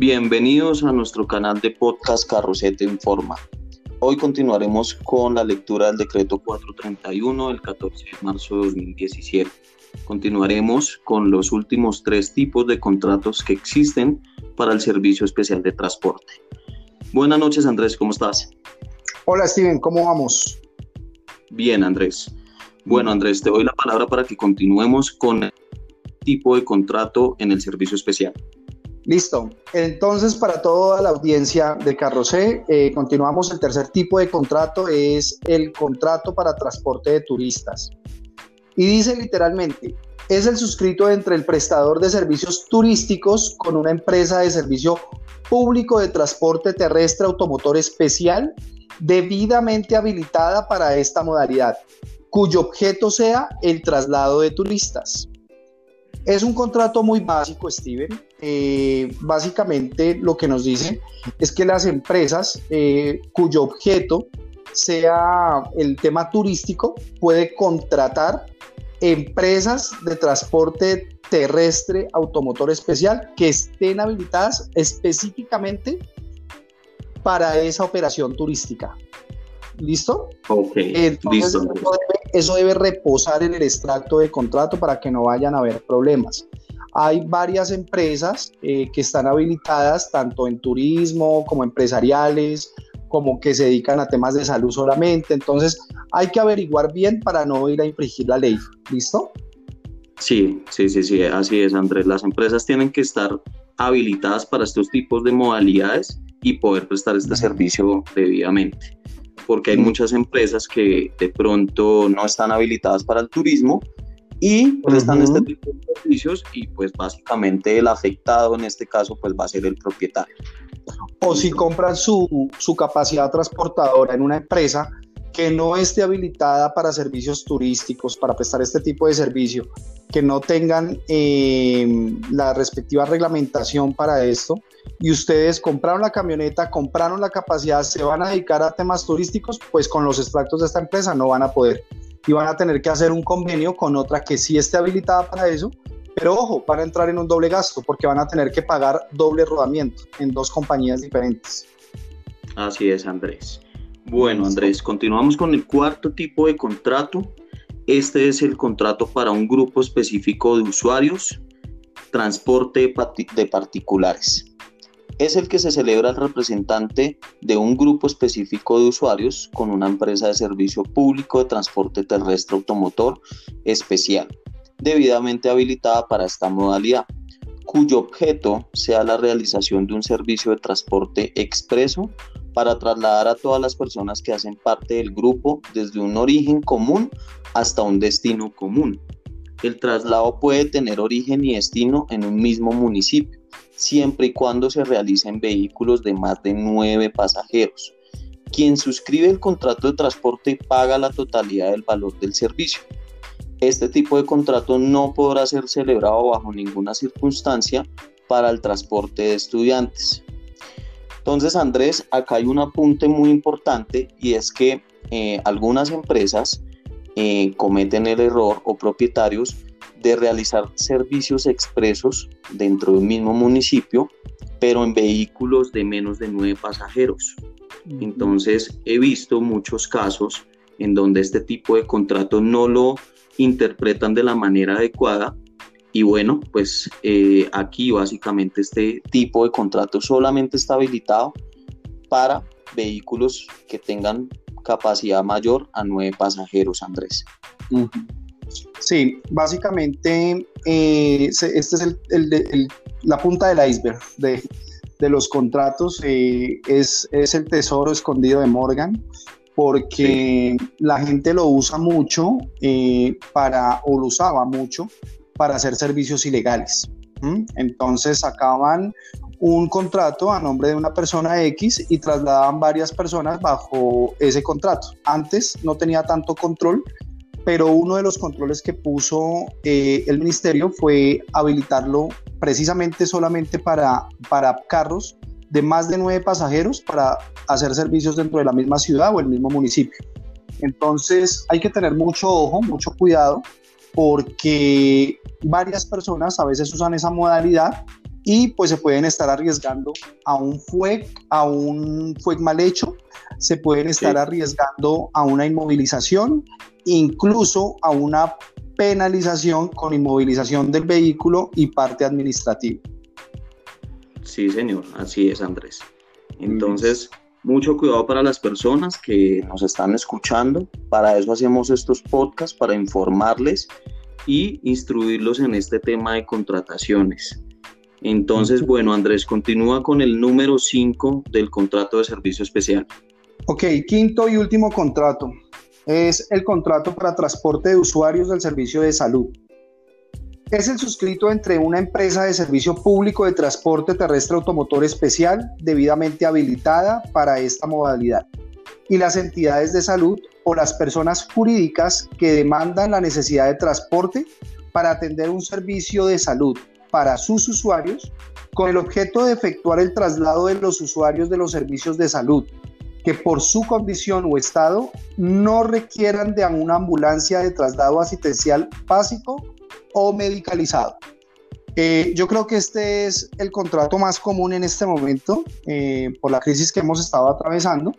Bienvenidos a nuestro canal de podcast Carrocete Informa. Hoy continuaremos con la lectura del decreto 431 del 14 de marzo de 2017. Continuaremos con los últimos tres tipos de contratos que existen para el Servicio Especial de Transporte. Buenas noches Andrés, ¿cómo estás? Hola Steven, ¿cómo vamos? Bien Andrés. Bueno Andrés, te doy la palabra para que continuemos con el tipo de contrato en el Servicio Especial. Listo. Entonces, para toda la audiencia de Carrocé, eh, continuamos. El tercer tipo de contrato es el contrato para transporte de turistas. Y dice literalmente, es el suscrito entre el prestador de servicios turísticos con una empresa de servicio público de transporte terrestre automotor especial debidamente habilitada para esta modalidad, cuyo objeto sea el traslado de turistas. Es un contrato muy básico, Steven. Eh, básicamente lo que nos dice es que las empresas eh, cuyo objeto sea el tema turístico puede contratar empresas de transporte terrestre automotor especial que estén habilitadas específicamente para esa operación turística. ¿Listo? Ok, listo. Eso debe, reposar en el extracto de contrato para que no vayan a haber problemas. Hay varias empresas eh, que están habilitadas tanto en turismo como empresariales, como que se dedican a temas de salud solamente. Entonces hay que averiguar bien para no ir a infringir la ley. ¿Listo? Sí, sí, sí, sí, así es, Andrés. Las empresas tienen que estar habilitadas para estos tipos de modalidades y poder prestar este servicio debidamente porque hay muchas empresas que de pronto no están habilitadas para el turismo y prestan este tipo de servicios y pues básicamente el afectado en este caso pues va a ser el propietario. O si compran su, su capacidad transportadora en una empresa que no esté habilitada para servicios turísticos, para prestar este tipo de servicio, que no tengan eh, la respectiva reglamentación para esto, y ustedes compraron la camioneta, compraron la capacidad, se van a dedicar a temas turísticos, pues con los extractos de esta empresa no van a poder. Y van a tener que hacer un convenio con otra que sí esté habilitada para eso, pero ojo, van a entrar en un doble gasto porque van a tener que pagar doble rodamiento en dos compañías diferentes. Así es, Andrés. Bueno, Andrés, continuamos con el cuarto tipo de contrato. Este es el contrato para un grupo específico de usuarios, transporte de particulares es el que se celebra el representante de un grupo específico de usuarios con una empresa de servicio público de transporte terrestre automotor especial, debidamente habilitada para esta modalidad, cuyo objeto sea la realización de un servicio de transporte expreso para trasladar a todas las personas que hacen parte del grupo desde un origen común hasta un destino común. El traslado puede tener origen y destino en un mismo municipio siempre y cuando se realicen vehículos de más de nueve pasajeros. Quien suscribe el contrato de transporte paga la totalidad del valor del servicio. Este tipo de contrato no podrá ser celebrado bajo ninguna circunstancia para el transporte de estudiantes. Entonces, Andrés, acá hay un apunte muy importante y es que eh, algunas empresas eh, cometen el error o propietarios de realizar servicios expresos dentro de un mismo municipio, pero en vehículos de menos de nueve pasajeros. Entonces he visto muchos casos en donde este tipo de contrato no lo interpretan de la manera adecuada y bueno, pues eh, aquí básicamente este tipo de contrato solamente está habilitado para vehículos que tengan capacidad mayor a nueve pasajeros, Andrés. Sí, básicamente eh, este es la punta del iceberg de, los contratos, eh, es, el tesoro escondido de Morgan porque la gente lo usa mucho eh, para, o lo usaba mucho para hacer servicios ilegales. Entonces sacaban un contrato a nombre de una persona X y trasladaban varias personas bajo ese contrato. Antes no tenía tanto control pero uno de los controles que puso eh, el ministerio fue habilitarlo precisamente solamente para, para carros de más de nueve pasajeros para hacer servicios dentro de la misma ciudad o el mismo municipio. Entonces hay que tener mucho ojo, mucho cuidado, porque varias personas a veces usan esa modalidad y pues se pueden estar arriesgando a un FUEC, a un mal hecho, se pueden estar arriesgando a una inmovilización, incluso a una penalización con inmovilización del vehículo y parte administrativa. Sí, señor, así es, Andrés. Entonces, mucho cuidado para las personas que nos están escuchando. Para eso hacemos estos podcasts, para informarles y instruirlos en este tema de contrataciones. Entonces, bueno, Andrés, continúa con el número 5 del contrato de servicio especial. Ok, quinto y último contrato es el contrato para transporte de usuarios del servicio de salud. Es el suscrito entre una empresa de servicio público de transporte terrestre automotor especial debidamente habilitada para esta modalidad. Y las entidades de salud o las personas jurídicas que demandan la necesidad de transporte para atender un servicio de salud para sus usuarios con el objeto de efectuar el traslado de los usuarios de los servicios de salud que por su condición o estado no requieran de una ambulancia de traslado asistencial básico o medicalizado. Eh, yo creo que este es el contrato más común en este momento eh, por la crisis que hemos estado atravesando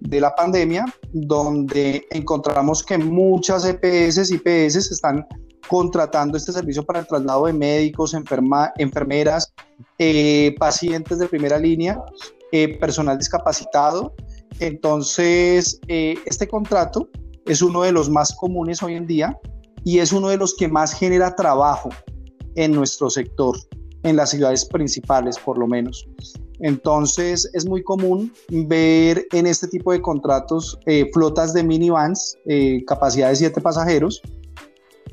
de la pandemia, donde encontramos que muchas EPS y PS están contratando este servicio para el traslado de médicos, enfermeras, eh, pacientes de primera línea, personal discapacitado entonces, este contrato es uno de los más comunes hoy en día y es uno de los que más genera trabajo en nuestro sector, en las ciudades principales por lo menos. Entonces es muy común ver en este tipo de contratos eh, flotas de minivans, eh, capacidad de siete pasajeros,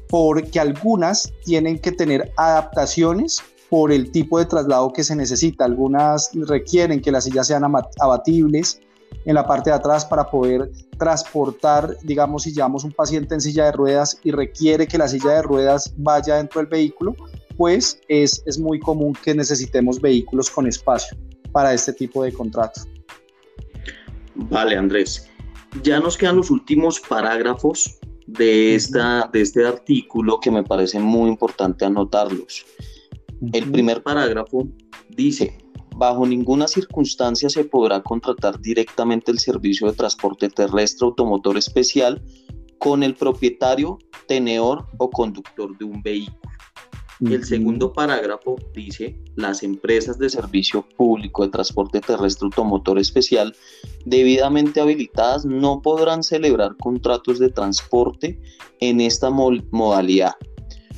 porque algunas tienen que tener adaptaciones por el tipo de traslado que se necesita. Algunas requieren que las sillas sean abatibles, en la parte de atrás para poder transportar, digamos, si llevamos un paciente en silla de ruedas y requiere que la silla de ruedas vaya dentro del vehículo, pues es, es muy común que necesitemos vehículos con espacio para este tipo de contrato. Vale, Andrés. Ya nos quedan los últimos parágrafos de, esta, de este artículo que me parece muy importante anotarlos. El primer parágrafo dice, Bajo ninguna circunstancia se podrá contratar directamente el servicio de transporte terrestre automotor especial con el propietario, tenedor o conductor de un vehículo. El segundo parágrafo dice, las empresas de servicio público de transporte terrestre automotor especial debidamente habilitadas no podrán celebrar contratos de transporte en esta modalidad.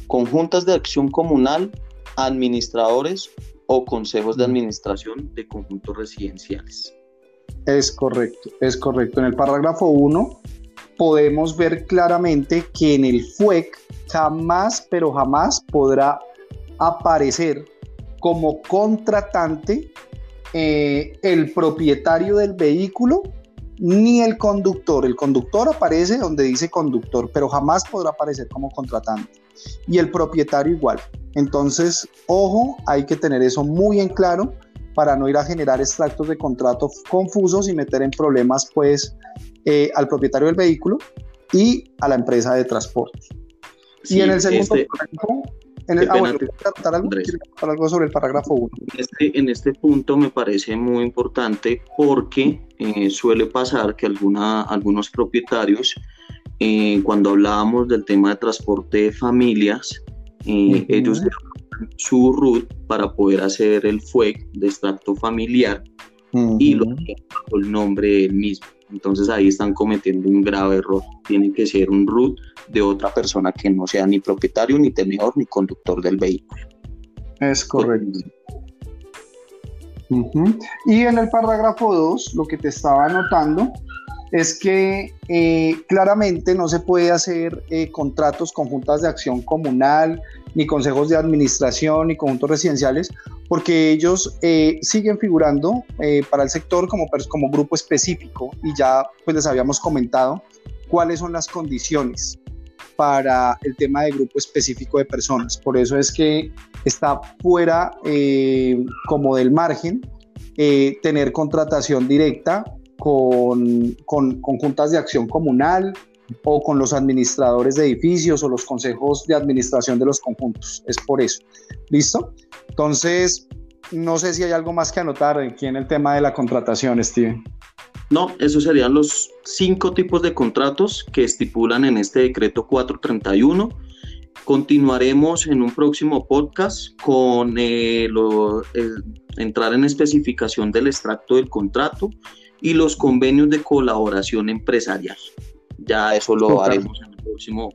Conjuntas de acción comunal, administradores o consejos de administración de conjuntos residenciales. Es correcto, es correcto. En el parágrafo 1 podemos ver claramente que en el FUEC jamás, pero jamás podrá aparecer como contratante eh, el propietario del vehículo ni el conductor. El conductor aparece donde dice conductor, pero jamás podrá aparecer como contratante. Y el propietario igual. Entonces, ojo, hay que tener eso muy en claro para no ir a generar extractos de contrato confusos y meter en problemas pues eh, al propietario del vehículo y a la empresa de transporte. y en el segundo este, en el, ah, algo? algo sobre el parágrafo 1? Este, en este punto me parece muy importante porque eh, suele pasar que alguna, algunos propietarios, eh, cuando hablábamos del tema de transporte de familias, eh, ellos su root para poder hacer el FUEC de extracto familiar y lo bajo el nombre del mismo. Entonces ahí están cometiendo un grave error. Tiene que ser un root de otra persona que no sea ni propietario, ni tenedor, ni conductor del vehículo. Es correcto. Y en el parágrafo 2, lo que te estaba anotando es que eh, claramente no se puede hacer eh, contratos conjuntas de acción comunal, ni consejos de administración, ni conjuntos residenciales, porque ellos eh, siguen figurando para el sector como, como grupo específico y ya pues les habíamos comentado cuáles son las condiciones para el tema de grupo específico de personas. Por eso es que está fuera como del margen tener contratación directa con, con, juntas de acción comunal, o con los administradores de edificios o los consejos de administración de los conjuntos. Es por eso. ¿Listo? Entonces, no sé si hay algo más que anotar aquí en el tema de la contratación, Steven. No, esos serían los cinco tipos de contratos que estipulan en este decreto 431. Continuaremos en un próximo podcast con eh, entrar en especificación del extracto del contrato y los convenios de colaboración empresarial. Ya eso lo haremos en el próximo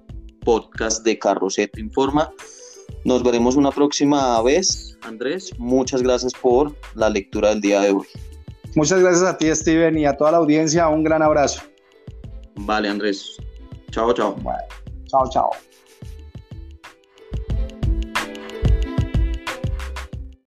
podcast de Carroceto Informa. Nos veremos una próxima vez, Andrés. Muchas gracias por la lectura del día de hoy. Muchas gracias a ti, Steven, y a toda la audiencia. Un gran abrazo. Vale, Andrés. Chao, chao. chao, chao.